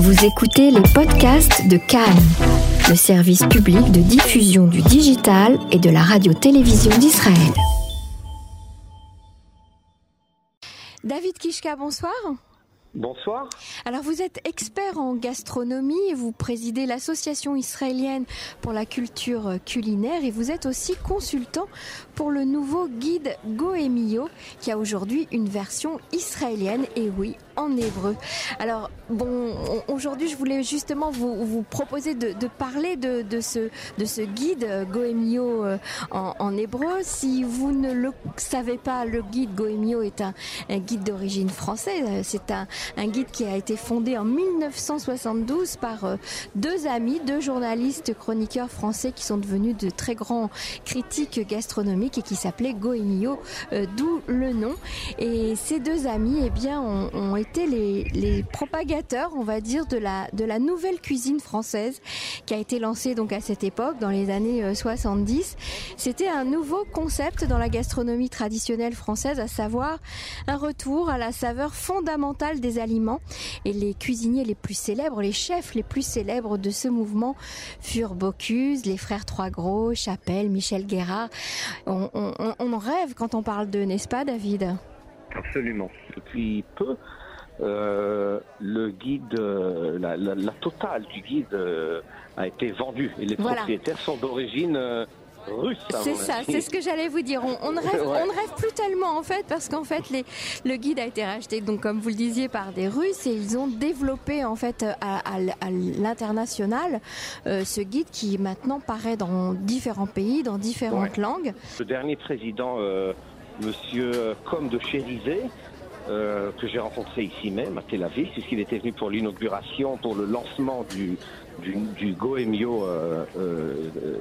Vous écoutez les podcasts de Cannes, le service public de diffusion du digital et de la radio-télévision d'Israël. David Kishka, bonsoir. Bonsoir. Alors vous êtes expert en gastronomie et vous présidez l'association israélienne pour la culture culinaire et vous êtes aussi consultant pour le nouveau guide Goemio qui a aujourd'hui une version israélienne et oui en hébreu. Alors bon aujourd'hui je voulais justement vous, proposer de, parler de, ce, de ce guide Goemio euh, en, hébreu. Si vous ne le savez pas, le guide Goemio est un, guide d'origine française. C'est un, guide qui a été fondé en 1972 par euh, deux amis, deux journalistes chroniqueurs français qui sont devenus de très grands critiques gastronomiques et qui s'appelait Goemio, euh, d'où le nom. Et ces deux amis, eh bien, ont, ont été les, les, propagateurs, on va dire, de la, de la nouvelle cuisine française qui a été lancée donc à cette époque, dans les années euh, 70. C'était un nouveau concept dans la gastronomie traditionnelle française, à savoir un retour à la saveur fondamentale des aliments. Et les cuisiniers les plus célèbres, les chefs les plus célèbres de ce mouvement furent Bocuse, les frères Trois Gros, Chapelle, Michel Guérard. On, on, on en rêve quand on parle d'eux, n'est-ce pas, David? Absolument. Depuis peu, euh, le guide, euh, la, la, la, totale du guide euh, a été vendue et les voilà. propriétaires sont d'origine russe. C'est ça, c'est ce que j'allais vous dire. On, on, ne rêve, ouais. on ne rêve plus tellement en fait parce qu'en fait les, le guide a été racheté donc comme vous le disiez par des Russes et ils ont développé en fait à, à, à l'international euh, ce guide qui maintenant paraît dans différents pays, dans différentes ouais. langues. Le dernier président, euh, Monsieur Comme de Chérizé, euh, que j'ai rencontré ici même à Tel Aviv, puisqu'il était venu pour l'inauguration, pour le lancement du, du, du Goemio euh, euh,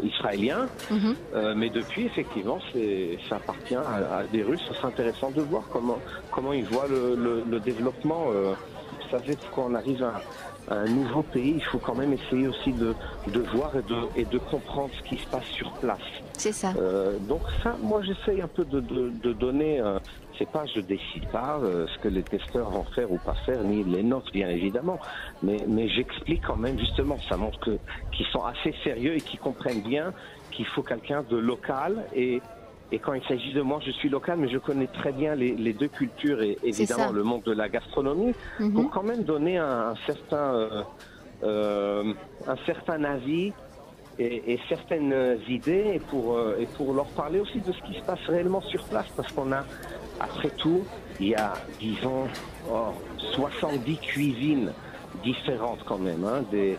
israélien. Mm -hmm. mais depuis, effectivement, ça appartient à, à des Russes. C'est intéressant de voir comment, comment ils voient le, le, le développement. vous savez, quand on arrive à, à, un nouveau pays, il faut quand même essayer aussi de, de voir et de, et de comprendre ce qui se passe sur place. C'est ça. donc ça, moi, j'essaye un peu de, de, de donner c'est pas je décide pas euh, ce que les testeurs vont faire ou pas faire, ni les notes bien évidemment, mais, mais j'explique quand même justement, ça montre que qu'ils sont assez sérieux et qu'ils comprennent bien qu'il faut quelqu'un de local. Et et quand il s'agit de moi, je suis local, mais je connais très bien les, les deux cultures et évidemment le monde de la gastronomie, -hmm. pour quand même donner un, un certain euh, euh, un certain avis et, et, certaines idées et pour, euh, et pour leur parler aussi de ce qui se passe réellement sur place parce qu'on a après tout, il y a, disons, oh, 70 cuisines différentes quand même, hein, des,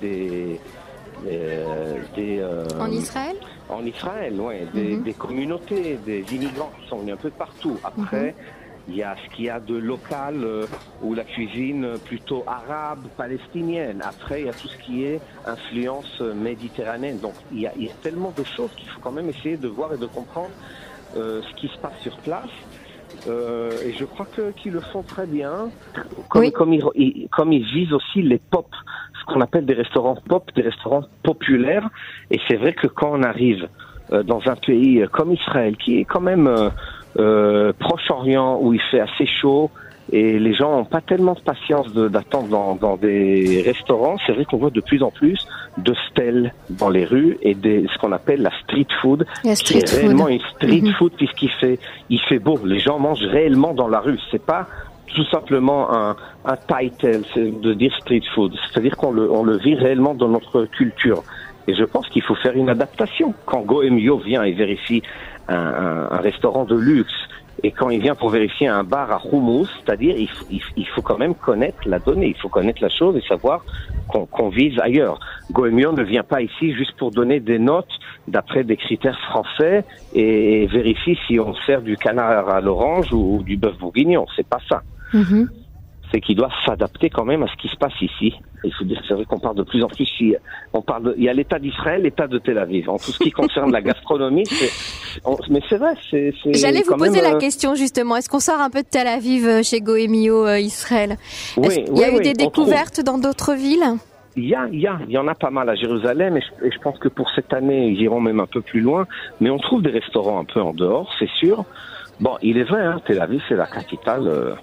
des, euh, des euh, en Israël? En Israël, oui, des, mm -hmm. des, communautés, des immigrants qui sont venus un peu partout. Après. Mm -hmm. Il y a ce qu'il y a de local euh, ou la cuisine plutôt arabe, palestinienne. Après, il y a tout ce qui est influence méditerranéenne. Donc, il y a, il y a tellement de choses qu'il faut quand même essayer de voir et de comprendre euh, ce qui se passe sur place. Euh, et je crois qu'ils qu le font très bien. Comme, oui. comme, ils, comme ils visent aussi les pop, ce qu'on appelle des restaurants pop, des restaurants populaires. Et c'est vrai que quand on arrive euh, dans un pays comme Israël, qui est quand même euh, Proche-Orient, où il fait assez chaud, et les gens n'ont pas tellement de patience d'attendre dans, dans, des restaurants. C'est vrai qu'on voit de plus en plus de stèles dans les rues et des, ce qu'on appelle la street food, la street qui est food. réellement une street mm -hmm. food puisqu'il fait, il fait beau. Les gens mangent réellement dans la rue. C'est pas tout simplement un, un title de dire street food. C'est-à-dire qu'on le, on le vit réellement dans notre culture. Et je pense qu'il faut faire une adaptation. Quand Goemio vient et vérifie un, un, un restaurant de luxe et quand il vient pour vérifier un bar à Hummus, c'est-à-dire il, il, faut quand même connaître la donnée, il faut connaître la chose et savoir qu'on qu vise ailleurs. Goemio ne vient pas ici juste pour donner des notes d'après des critères français et, vérifie si on sert du canard à l'orange ou, du bœuf bourguignon. C'est pas ça. Mm -hmm. C'est qu'il doit s'adapter quand même à ce qui se passe ici. Il faut dire, c'est vrai qu'on parle de plus en plus. On parle, de, il y a l'État d'Israël, l'État de Tel Aviv. En tout ce qui concerne la gastronomie, on, mais c'est vrai. J'allais vous poser même, la question justement. Est-ce qu'on sort un peu de Tel Aviv chez Goemio euh, Israël? Oui, Il y a oui, eu des découvertes dans d'autres villes? Il y, a, il y a, il y en a pas mal à Jérusalem et je, et je pense que pour cette année, ils iront même un peu plus loin. Mais on trouve des restaurants un peu en dehors, c'est sûr. Bon, il est vrai, hein, Tel Aviv, c'est la capitale. Euh, euh,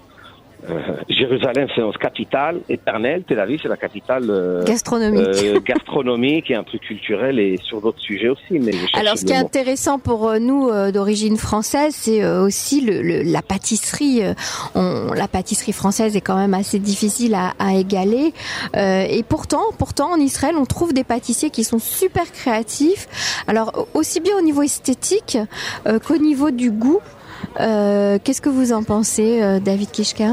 Jérusalem, c'est notre capitale éternelle. Tel Aviv, c'est la capitale euh, gastronomique. euh, gastronomique et un peu culturelle et sur d'autres sujets aussi. Mais Alors, ce qui est mot. intéressant pour euh, nous euh, d'origine française, c'est euh, aussi le, le- la pâtisserie. Euh, On, la pâtisserie française est quand même assez difficile à, à égaler. Euh, et pourtant, pourtant, en Israël, on trouve des pâtissiers qui sont super créatifs. Alors, aussi bien au niveau esthétique euh, qu'au niveau du goût. Euh, Qu'est-ce que vous en pensez, euh, David Kishka?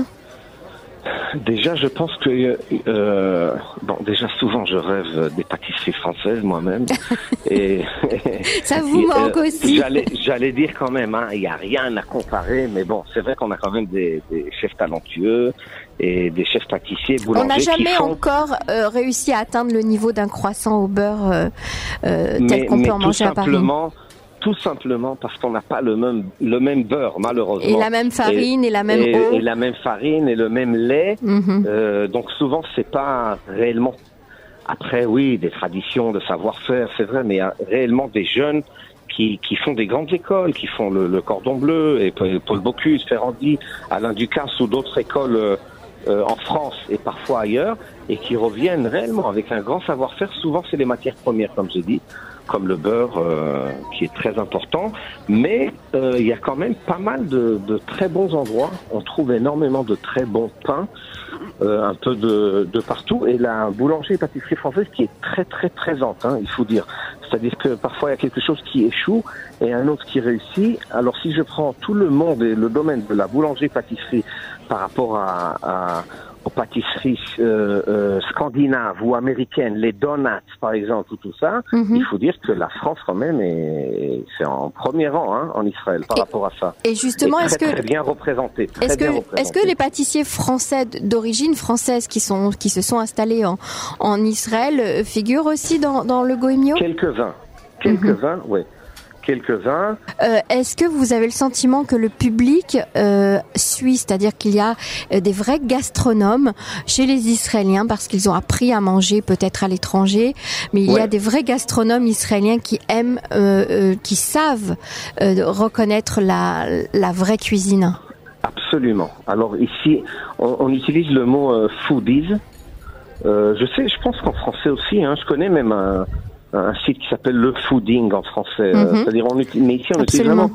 Déjà, je pense que euh, bon, déjà souvent je rêve des pâtisseries françaises moi-même. et Ça vous et, manque euh, aussi. J'allais, j'allais dire quand même, hein, il y a rien à comparer, mais bon, c'est vrai qu'on a quand même des, des chefs talentueux et des chefs pâtissiers, On n'a qui jamais font. encore euh, réussi à atteindre le niveau d'un croissant au beurre euh, euh, tel qu'on peut en manger à Paris. simplement, tout simplement parce qu'on n'a pas le même le même beurre malheureusement. Et la même farine et, la même et, eau. et la même farine et le même lait. Mhm. Euh, donc souvent c'est pas réellement. Après oui, des traditions, de savoir-faire, c'est vrai, mais il y a réellement des jeunes qui, qui font des grandes écoles, qui font le, le Cordon Bleu et Paul Bocuse, Ferrandi, Alain Ducasse ou d'autres écoles euh, euh, en France et parfois ailleurs, et qui reviennent réellement avec un grand savoir-faire. Souvent c'est les matières premières, comme j'ai dit, comme le beurre, euh, qui est très important. Mais euh, il y a quand même pas mal de, de très bons endroits. On trouve énormément de très bons pains, euh, un peu de, de partout. Et la boulangerie et pâtisserie française qui est très très présente, hein, il faut dire. C'est-à-dire que parfois il y a quelque chose qui échoue et un autre qui réussit. Alors si je prends tout le monde et le domaine de la boulangerie-pâtisserie par rapport à, à- aux pâtisseries euh, euh, scandinaves ou américaines, les donuts par exemple ou tout ça, Mhm. il faut dire que la France quand même est, c'est en premier rang hein, en Israël par Et- rapport à ça. Et justement, est-ce que très bien représenté. est-ce que représenté. est-ce que les pâtissiers français d'origine française qui sont qui se sont installés en en Israël euh, figurent aussi dans dans le Goemio? Quelques-uns, quelques-uns, oui, quelques-uns. Euh, Est-ce que vous avez le sentiment que le public euh, suit, c'est-à-dire qu'il y a euh, des vrais gastronomes chez les Israéliens parce qu'ils ont appris à manger peut-être à l'étranger, mais il y a des vrais gastronomes israéliens qui aiment, qui savent reconnaître la, la vraie cuisine? Absolument. Alors ici, on, on utilise le mot euh, foodies. Euh, je sais, je pense qu'en français aussi. Hein, je connais même un, un site qui s'appelle le fooding en français. Euh, Mhm. C'est-à-dire, on utilise, mais ici on utilise vraiment,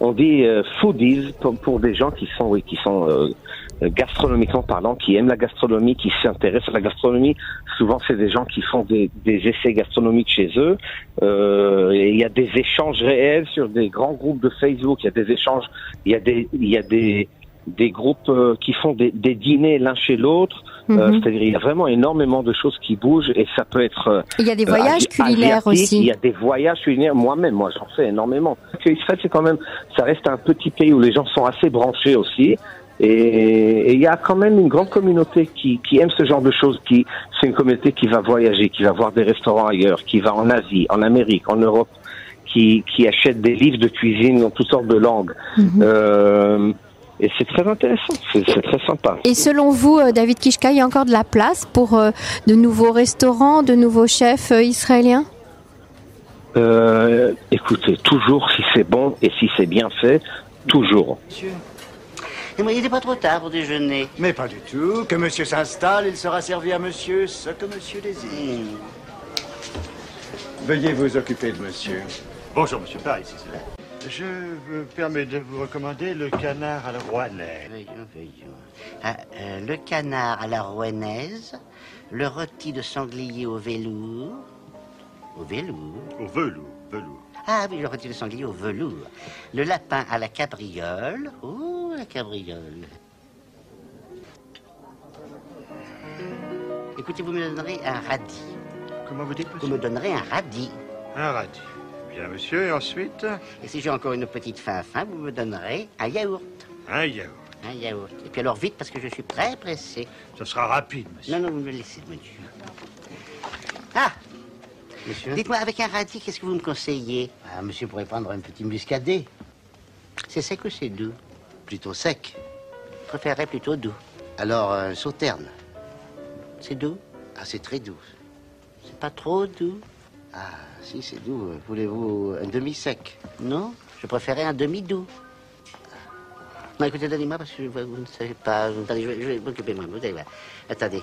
on dit euh, foodies pour, pour des gens qui sont, oui, qui sont euh, gastronomiquement parlant, qui aiment la gastronomie, qui s'intéressent à la gastronomie. Souvent, c'est des gens qui font des, des essais gastronomiques chez eux. Euh, et il y a des échanges réels sur des grands groupes de Facebook. Il y a des échanges. Il y a des, il y a des, des groupes euh, qui font des, des dîners l'un chez l'autre. Euh, Mhm. C'est-à-dire, il y a vraiment énormément de choses qui bougent et ça peut être. euh, Il y a des voyages culinaires asiatique, Il aussi. y a des voyages culinaires. Moi-même, moi, j'en fais énormément. Israël, c'est quand même, ça reste un petit pays où les gens sont assez branchés aussi. Et et il y a quand même une grande communauté qui, qui aime ce genre de choses. Qui, c'est une communauté qui va voyager, qui va voir des restaurants ailleurs, qui va en Asie, en Amérique, en Europe, qui, qui achète des livres de cuisine dans toutes sortes de langues. Mhm. Euh, et c'est très intéressant. C'est, très sympa. Et selon vous, euh, David Kishka, il y a encore de la place pour euh, de nouveaux restaurants, de nouveaux chefs euh, israéliens? Euh, écoutez, toujours si c'est bon et si c'est bien fait, toujours. Monsieur. Il n'est pas trop tard pour déjeuner. Mais pas du tout. Que monsieur s'installe, il sera servi à monsieur ce que monsieur désire. Veuillez vous occuper de monsieur. Bonjour, monsieur. Par ici, c'est. Je me permets de vous recommander le canard à la rouennaise. Voyons, voyons. Ah, euh, le canard à la rouennaise, le rôti de sanglier au velours. Au velours Au velours, velours. Ah oui, le rôti de sanglier au velours. Le lapin à la cabriole. Oh, la cabriole. Écoutez, vous me donnerez un radis. Comment vous dites, Vous me donnerez un radis. Un radis. Bien, monsieur. Et ensuite, Et si j'ai encore une petite faim faim, vous me donnerez un yaourt. un yaourt. Un yaourt. Et puis alors vite, parce que je suis très pressé. Ce sera rapide, monsieur. Non, non, vous me laissez, monsieur. Ah Monsieur Dites-moi, avec un radis, qu'est-ce que vous me conseillez? Ah, monsieur pourrait prendre un petit muscadet. C'est sec ou c'est doux? Plutôt sec. Je préférerais plutôt doux. Alors, un sauterne. C'est doux? Ah, c'est très doux. C'est pas trop doux? Ah, si, c'est doux. Voulez-vous un demi-sec? Non Je préférais un demi-doux. Non, écoutez, donnez-moi parce que vous ne savez pas. Attendez, je vais, vais m'occuper moi. Vous allez voir. Attendez.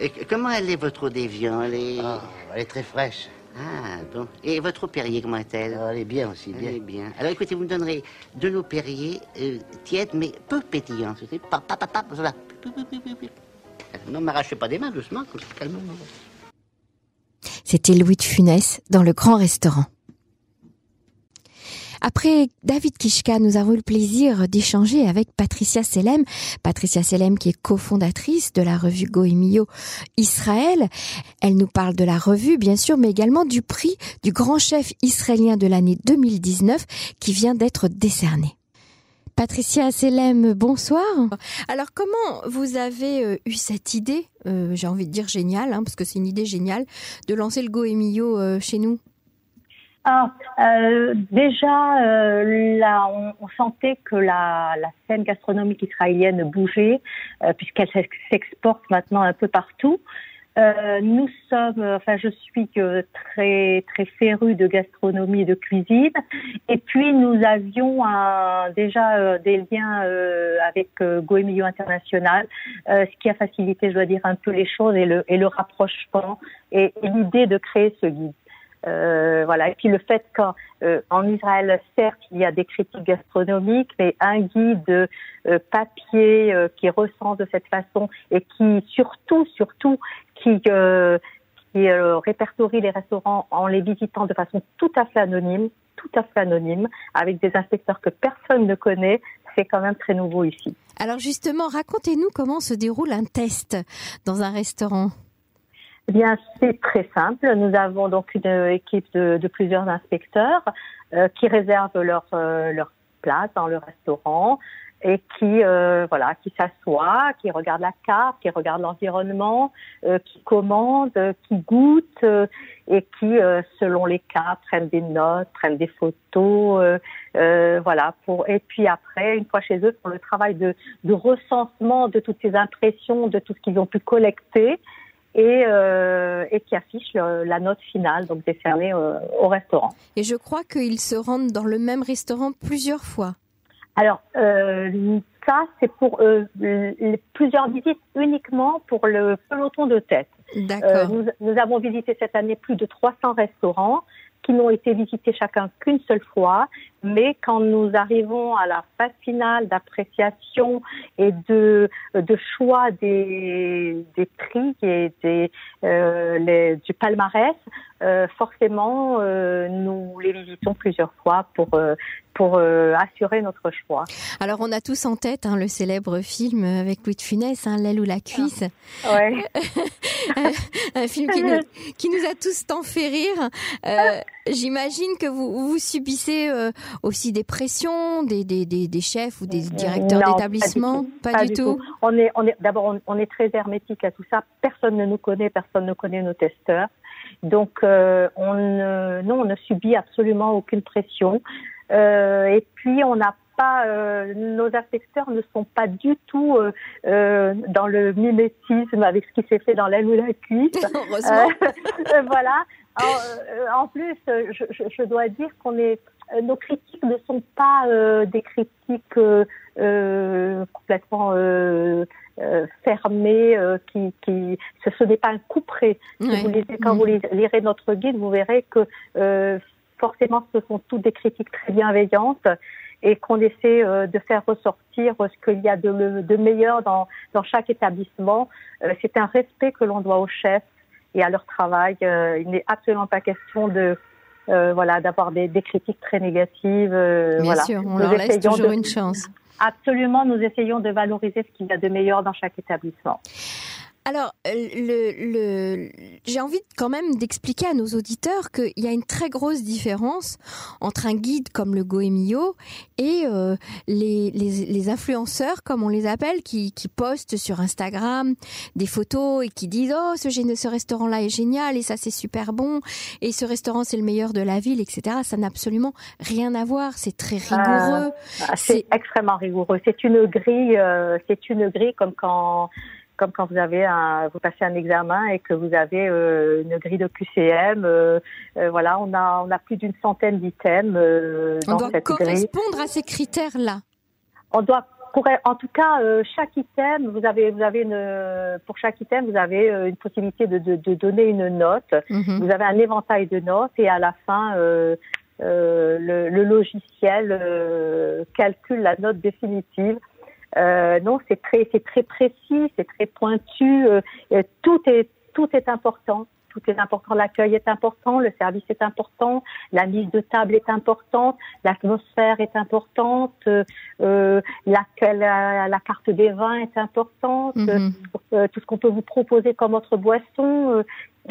Et comment elle est, votre eau d'évian Elle est... Ah, elle est très fraîche. Ah, bon. Et votre eau Perrier, comment est-elle? Ah, elle est bien aussi, Elle bien. est bien. Alors écoutez, vous me donnerez de l'eau Perrier euh, tiède, mais peu pétillante. Pas, pas, pas, pas, voilà. Non, m'arrachez pas des mains, doucement, comme ça, calmement. C'était Louis de Funès dans le grand restaurant. Après David Kishka, nous avons eu le plaisir d'échanger avec Patricia Selem. Patricia Selem qui est cofondatrice de la revue Goemio Israël. Elle nous parle de la revue, bien sûr, mais également du prix du grand chef israélien de l'année 2019 qui vient d'être décerné. Patricia Selem, bonsoir. Alors comment vous avez euh, eu cette idée, euh, j'ai envie de dire géniale, hein, parce que c'est une idée géniale, de lancer le Goemio euh, chez nous? Ah, euh, déjà, euh, là, on, on sentait que la, la scène gastronomique israélienne bougeait, euh, puisqu'elle s'ex- s'exporte maintenant un peu partout. Euh, nous sommes, enfin, je suis euh, très très féru de gastronomie et de cuisine, et puis nous avions un- déjà euh, des liens euh, avec euh, Goemio International, euh, ce qui a facilité, je dois dire, un peu les choses et le et le rapprochement et l'idée de créer ce guide. Euh, voilà. Et puis le fait qu'en euh, Israël, certes, il y a des critiques gastronomiques, mais un guide euh, papier euh, qui recense de cette façon et qui surtout, surtout, qui, euh, qui répertorie les restaurants en les visitant de façon tout à fait anonyme, tout à fait anonyme, avec des inspecteurs que personne ne connaît, c'est quand même très nouveau ici. Alors justement, racontez-nous comment se déroule un test dans un restaurant. Eh bien, c'est très simple. Nous avons donc une équipe de, de plusieurs inspecteurs euh, qui réservent leur euh, leur place dans le restaurant et qui euh, voilà, qui s'assoient, qui regardent la carte, qui regardent l'environnement, euh, qui commandent, euh, qui goûtent euh, et qui, euh, selon les cas, prennent des notes, prennent des photos, euh, voilà. Pour et puis après, une fois chez eux, font le travail de, de recensement de toutes ces impressions, de tout ce qu'ils ont pu collecter et, euh, et qui affiche le- la note finale, donc décernée euh, au restaurant. Et je crois qu'ils se rendent dans le même restaurant plusieurs fois. Alors, euh, ça, c'est pour les- plusieurs visites uniquement pour le peloton de tête. D'accord. nous, nous avons visité cette année plus de 300 restaurants qui n'ont été visités chacun qu'une seule fois, mais quand nous arrivons à la phase finale d'appréciation et de, de choix des, des prix et des, euh, les- du palmarès, euh, forcément, euh, nous les visitons plusieurs fois pour, pour assurer notre choix. Alors on a tous en tête hein, le célèbre film avec Louis de Funès, hein, L'aile ou la cuisse, Ouais. un film qui nous, qui nous a tous tant fait rire. J'imagine que vous, vous subissez aussi des pressions des, des, des, des chefs ou des directeurs Non, d'établissement? Pas du tout. On est, on est, d'abord, on, on est très hermétique à tout ça. Personne ne nous connaît, personne ne connaît nos testeurs. Donc, euh, on ne, non, on ne subit absolument aucune pression. Euh, et puis, on n'a pas, euh, nos inspecteurs ne sont pas du tout euh, euh, dans le mimétisme avec ce qui s'est fait dans l'aile ou la cuisse. Heureusement. Euh, voilà. En, euh, en plus, euh, je, je, je dois dire qu'on est, euh, nos critiques ne sont pas euh, des critiques euh, euh, complètement euh, euh, fermées, euh, qui, qui, ce, ce n'est pas un coup près. Si Ouais. vous lisez- quand vous lis- lirez notre guide, vous verrez que euh, forcément, ce sont toutes des critiques très bienveillantes et qu'on essaie euh, de faire ressortir ce qu'il y a de, de meilleur dans, dans chaque établissement. Euh, C'est un respect que l'on doit aux chefs et à leur travail. Euh, il n'est absolument pas question de euh, voilà d'avoir des, des critiques très négatives. euh, Bien voilà. sûr, on Nous leur laisse toujours de- une chance. Absolument, nous essayons de valoriser ce qu'il y a de meilleur dans chaque établissement. Alors, euh, le, le, j'ai envie quand même d'expliquer à nos auditeurs qu'il y a une très grosse différence entre un guide comme le Goemio et euh, les, les, les influenceurs, comme on les appelle, qui, qui postent sur Instagram des photos et qui disent oh ce, ce restaurant-là est génial et ça c'est super bon et ce restaurant c'est le meilleur de la ville, etc. Ça n'a absolument rien à voir. C'est très rigoureux. Ah, C'est extrêmement rigoureux. C'est une grille, euh, c'est une grille comme quand comme quand vous avez un, vous passez un examen et que vous avez euh, une grille de QCM. euh, euh, voilà, on a on a plus d'une centaine d'items On dans doit cette grille. correspondre à ces critères-là. On doit en tout cas, chaque item, vous avez, vous avez une, pour chaque item, vous avez une possibilité de, de, de donner une note. Mhm. Vous avez un éventail de notes et à la fin, euh, euh, le, le logiciel euh, calcule la note définitive. Euh, non, c'est très, c'est très précis, c'est très pointu. euh, et tout est, tout est important. Tout est important. L'accueil est important, le service est important, la mise de table est importante, l'atmosphère est importante, euh, euh, la, la, la carte des vins est importante, euh, tout ce qu'on peut vous proposer comme autre boisson.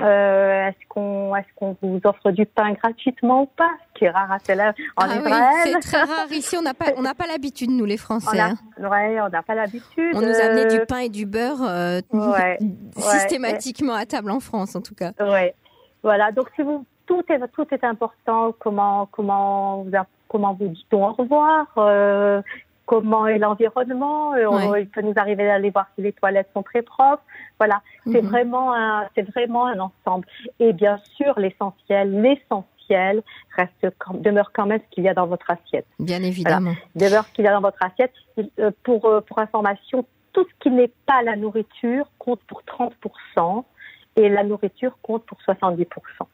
Euh, est-ce qu'on est-ce qu'on vous offre du pain gratuitement ou pas? Ce qui est rare à Aviv, en Ah oui, Israël. c'est très rare ici. On n'a pas, on n'a pas l'habitude nous les on Français. a, hein. ouais, on n'a pas l'habitude. On nous a amené euh, du pain et du beurre euh, Ouais, systématiquement à table en France, en tout cas. Ouais. Voilà. Donc si vous tout est tout est important. Comment comment vous comment vous dit-on au revoir euh, Comment est l'environnement Euh, Ouais. Il peut nous arriver d'aller voir si les toilettes sont très propres. Voilà. C'est Mhm. vraiment un c'est vraiment un ensemble. Et bien sûr l'essentiel l'essentiel reste demeure quand même ce qu'il y a dans votre assiette. Bien évidemment. demeure ce qu'il y a dans votre assiette. Euh, Pour, euh, pour information, tout ce qui n'est pas la nourriture compte pour 30% et la nourriture compte pour 70%.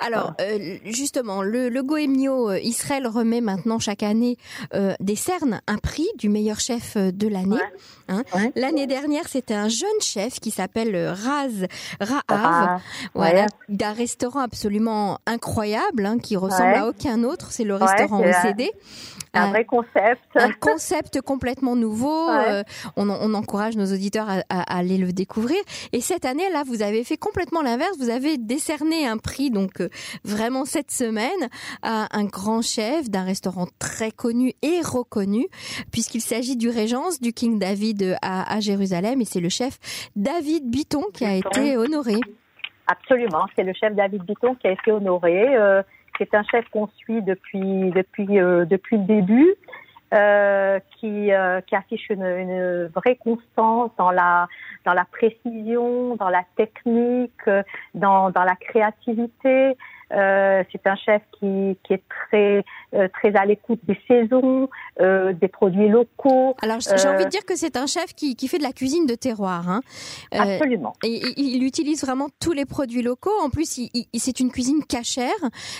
Alors, euh, justement, le, le Goemio euh, Israël remet maintenant chaque année euh, des cernes, un prix du meilleur chef euh, de l'année. Hein. Ouais. L'année dernière, c'était un jeune chef qui s'appelle Raz Ah, voilà, ouais. d'un restaurant absolument incroyable, hein, qui ressemble à aucun autre. C'est le restaurant c'est un- vrai concept. un concept complètement nouveau. Ouais. Euh, on, on encourage nos auditeurs à, à- aller le découvrir. Et cette année, là, vous avez fait complètement l'inverse. Vous avez décerné un prix, donc euh, vraiment cette semaine, à un grand chef d'un restaurant très connu et reconnu, puisqu'il s'agit du Régence du King David euh, à, à Jérusalem. Et c'est le chef David Biton qui a été honoré. Absolument, c'est le chef David Bitton qui a été honoré. Euh, c'est un chef qu'on suit depuis depuis euh, depuis le début, euh, qui euh, qui affiche une, une vraie constance dans la dans la précision, dans la technique, dans dans la créativité. Euh, c'est un chef qui qui est très euh, très à l'écoute des saisons, euh, des produits locaux. Alors, j'ai envie de dire que c'est un chef qui, qui fait de la cuisine de terroir. Hein. Absolument. Et il utilise vraiment tous les produits locaux. En plus, il, il- c'est une cuisine cachère.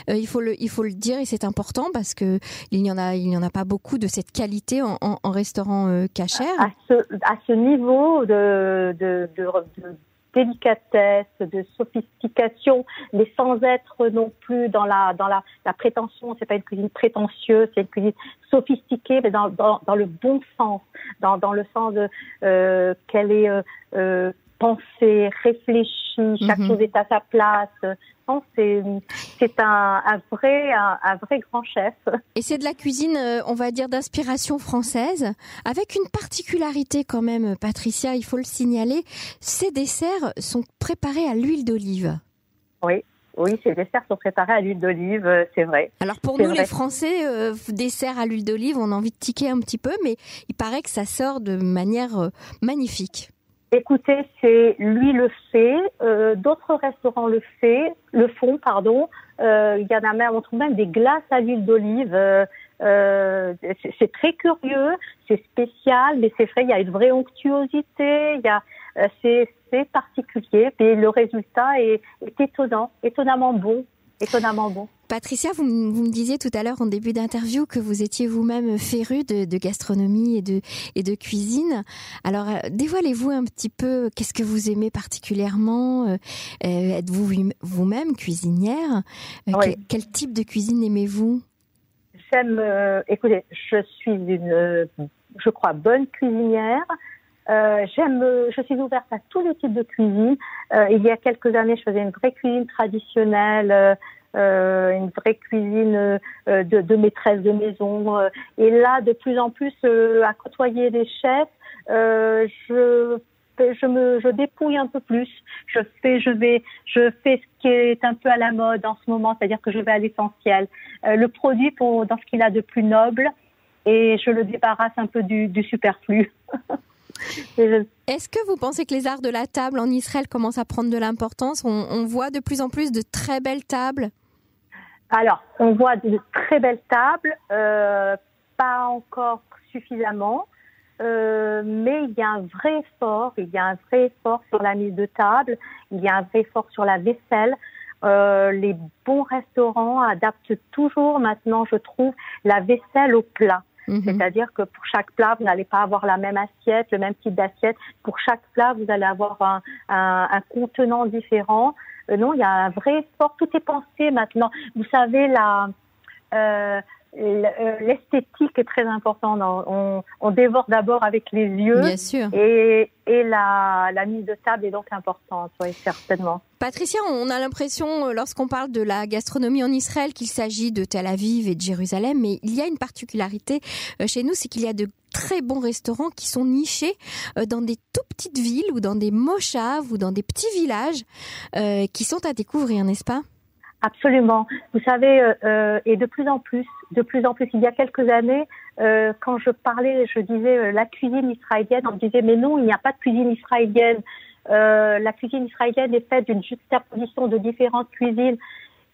Il faut le, il faut le dire et c'est important parce que il n'y en a, il n'y en a pas beaucoup de cette qualité en, en, en restaurant cachère. à ce, à ce niveau de, de, de, de délicatesse, de sophistication, mais sans être non plus dans la dans la, la prétention. C'est pas une cuisine prétentieuse, c'est une cuisine sophistiquée, mais dans, dans, dans le bon sens, dans, dans le sens de euh, qu'elle est euh, euh, pensée, réfléchie, chaque Mhm. chose est à sa place. C'est un, un vrai un, un vrai grand chef. Et c'est de la cuisine, euh, on va dire, d'inspiration française, avec une particularité quand même, Patricia, il faut le signaler. Ces desserts sont préparés à l'huile d'olive. Oui, oui, ces desserts sont préparés à l'huile d'olive, euh, c'est vrai. Alors pour nous, vrai. les Français, euh, dessert à l'huile d'olive, on a envie de tiquer un petit peu, mais il paraît que ça sort de manière euh, magnifique. Écoutez, c'est lui le fait, euh, d'autres restaurants le fait, le font, pardon. Euh, Il y en a même, on trouve même des glaces à l'huile d'olive. Euh, euh, c'est- très curieux, c'est spécial, mais c'est vrai, il y a une vraie onctuosité, il y a, euh, c'est particulier, et le résultat est, est étonnant, étonnamment bon, étonnamment bon. Patricia, vous, me disiez tout à l'heure en début d'interview que vous étiez vous-même féru de, de gastronomie et de, et de cuisine. Alors, euh, dévoilez-vous un petit peu, qu'est-ce que vous aimez particulièrement Euh, euh, Êtes-vous vous- vous-même cuisinière Euh, Oui. Quel type de cuisine aimez-vous? J'aime, euh, écoutez, je suis une, je crois, bonne cuisinière. Euh, j'aime, euh, je suis ouverte à tous les types de cuisine. Euh, il y a quelques années, je faisais une vraie cuisine traditionnelle, euh, euh, une vraie cuisine de, de maîtresse de maison. et là, de plus en plus, à côtoyer des chefs, je je me je dépouille un peu plus. Je fais je vais je fais ce qui est un peu à la mode en ce moment, c'est-à-dire que je vais à l'essentiel. Le produit pour dans ce qu'il a de plus noble et je le débarrasse un peu du, du superflu. Je- Est-ce que vous pensez que les arts de la table en Israël commencent à prendre de l'importance on, on voit de plus en plus de très belles tables. Alors, on voit de très belles tables, euh, pas encore suffisamment. mais il y a un vrai effort, il y a un vrai effort sur la mise de table, il y a un vrai effort sur la vaisselle. les bons restaurants adaptent toujours maintenant, je trouve, la vaisselle au plat. Mhm. C'est-à-dire que pour chaque plat, vous n'allez pas avoir la même assiette, le même type d'assiette. Pour chaque plat, vous allez avoir un, un, un contenant différent. Euh, non, il y a un vrai effort. Tout est pensé maintenant. Vous savez, la, euh, l'esthétique est très importante. On, on dévore d'abord avec les yeux. Bien sûr. Et, et la, la, mise de table est donc importante, oui, certainement. Patricia, on a l'impression, euh, lorsqu'on parle de la gastronomie en Israël, qu'il s'agit de Tel Aviv et de Jérusalem, mais il y a une particularité euh, chez nous, c'est qu'il y a de très bons restaurants qui sont nichés dans des tout petites villes ou dans des mochaves ou dans des petits villages qui sont à découvrir, n'est-ce pas? Absolument. Vous savez, euh, euh, et de plus en plus, de plus en plus, il y a quelques années, euh, quand je parlais, je disais euh, la cuisine israélienne, on me disait mais non, il n'y a pas de cuisine israélienne. la cuisine israélienne est faite d'une juxtaposition de différentes cuisines.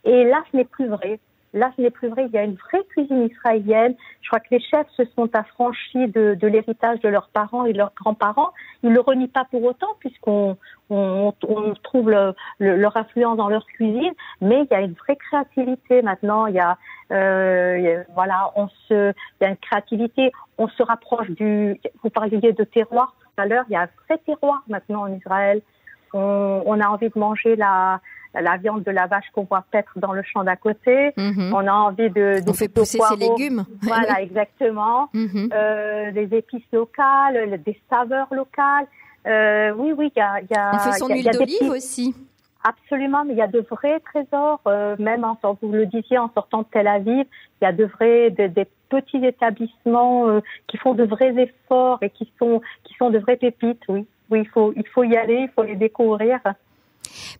Et là, ce n'est plus vrai. Là, ce n'est plus vrai. Il y a une vraie cuisine israélienne. Je crois que les chefs se sont affranchis de, de l'héritage de leurs parents et de leurs grands-parents. Ils ne le renient pas pour autant, puisqu'on on, on trouve le, leur influence dans leur cuisine. Mais il y a une vraie créativité maintenant. Il y a, euh, voilà, on se, il y a une créativité. On se rapproche du. Vous parliez de terroir tout à l'heure. Il y a un vrai terroir maintenant en Israël. On, on a envie de manger la la viande de la vache qu'on voit peut-être dans le champ d'à côté. Mhm. On a envie de, de on fait pousser ses légumes. Voilà, exactement. Mhm. euh, des épices locales, des saveurs locales. Euh, oui, oui, il y a, y a. On fait son huile d'olive aussi. Absolument, mais il y a de vrais trésors, euh, même en, vous le disiez, en sortant de Tel Aviv, il y a de vrais, de, des petits établissements euh, qui font de vrais efforts et qui sont, qui sont de vraies pépites. Oui, oui, il faut, il faut y aller, il faut les découvrir.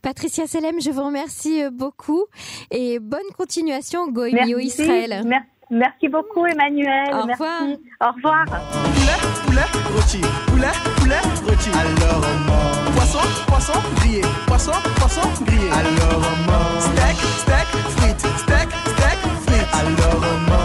Patricia Selem, je vous remercie euh, beaucoup et bonne continuation Go Israël. Merci. Merci beaucoup, Emmanuel. Au revoir. Merci. Au revoir. Poulet, poulet, rôti. Poulet, poulet, rôti. Alors, mort. Poisson, poisson, grillé. Poisson, poisson, grillé. Alors, mort. Steak, steak, frites. Steak, steak, frites. Alors, mort.